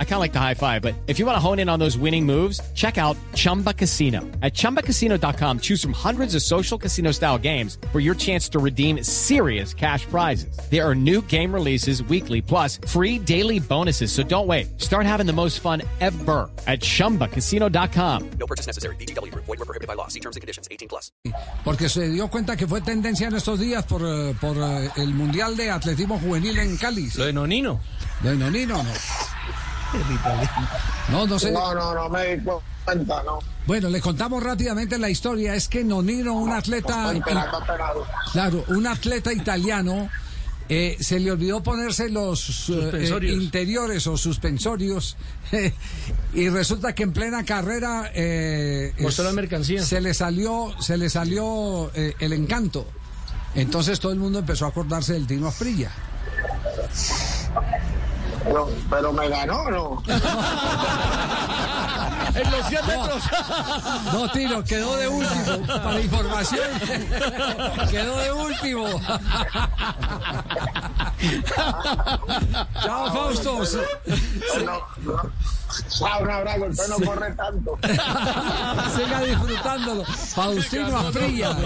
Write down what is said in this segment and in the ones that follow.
I kind of like the high five, but if you want to hone in on those winning moves, check out Chumba Casino. At ChumbaCasino.com, choose from hundreds of social casino style games for your chance to redeem serious cash prizes. There are new game releases weekly, plus free daily bonuses. So don't wait. Start having the most fun ever at ChumbaCasino.com. No purchase necessary. BGW. Void were prohibited by law. See terms and conditions. 18 plus. Porque se dio cuenta que fue tendencia en estos días por, eh, por eh, el Mundial de Atletismo Juvenil en Cali. Lo de Nonino. Lo ¿De Nonino no? No, no sé. No, no, no me di cuenta, no. Bueno, le contamos rápidamente la historia. Es que Nonino, un atleta, claro, un atleta italiano, eh, se le olvidó ponerse los eh, eh, interiores o suspensorios y resulta que en plena carrera eh, Mostró es- la mercancía. se le salió, se le salió eh, el encanto. Entonces todo el mundo empezó a acordarse del Tino Asprilla. Pero, pero me ganó, ¿no? En los 100 metros. No, Tino, quedó de último. Para información, quedó de último. Chao, Fausto. No, no. Chao, un abrazo, usted no corre tanto. Siga disfrutándolo. Faustino Afrilla.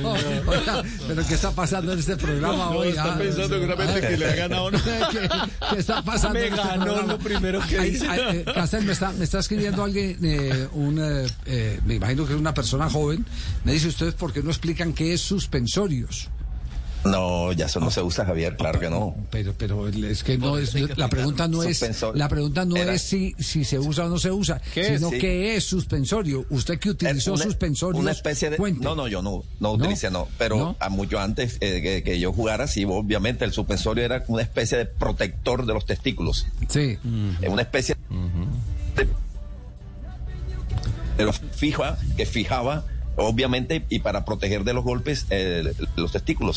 No, oiga, Pero ¿qué está pasando en este programa hoy? está ah? pensando seguramente que le ha ganado. ¿Qué, qué está pasando Me en este ganó programa? lo primero que Ay, hice. ay, eh, Castel, me está, me está escribiendo alguien, eh, un, eh, eh, me imagino que es una persona joven. Me dice, ¿ustedes por qué no explican qué es suspensorios? No, ya eso no se usa, Javier, claro que no. Pero, pero es que no es, la pregunta no es, la pregunta no Era- es si, si se usa o no se usa, ¿Qué sino? Sí. qué es suspensorio. Usted que utilizó una, suspensorios. una especie de cuente. no no yo no no ¿No? utilicé no pero ¿No? a mucho antes eh, que, que yo jugara sí obviamente el suspensorio era una especie de protector de los testículos Sí. Es una especie de, de los fija que fijaba obviamente y para proteger de los golpes eh, los testículos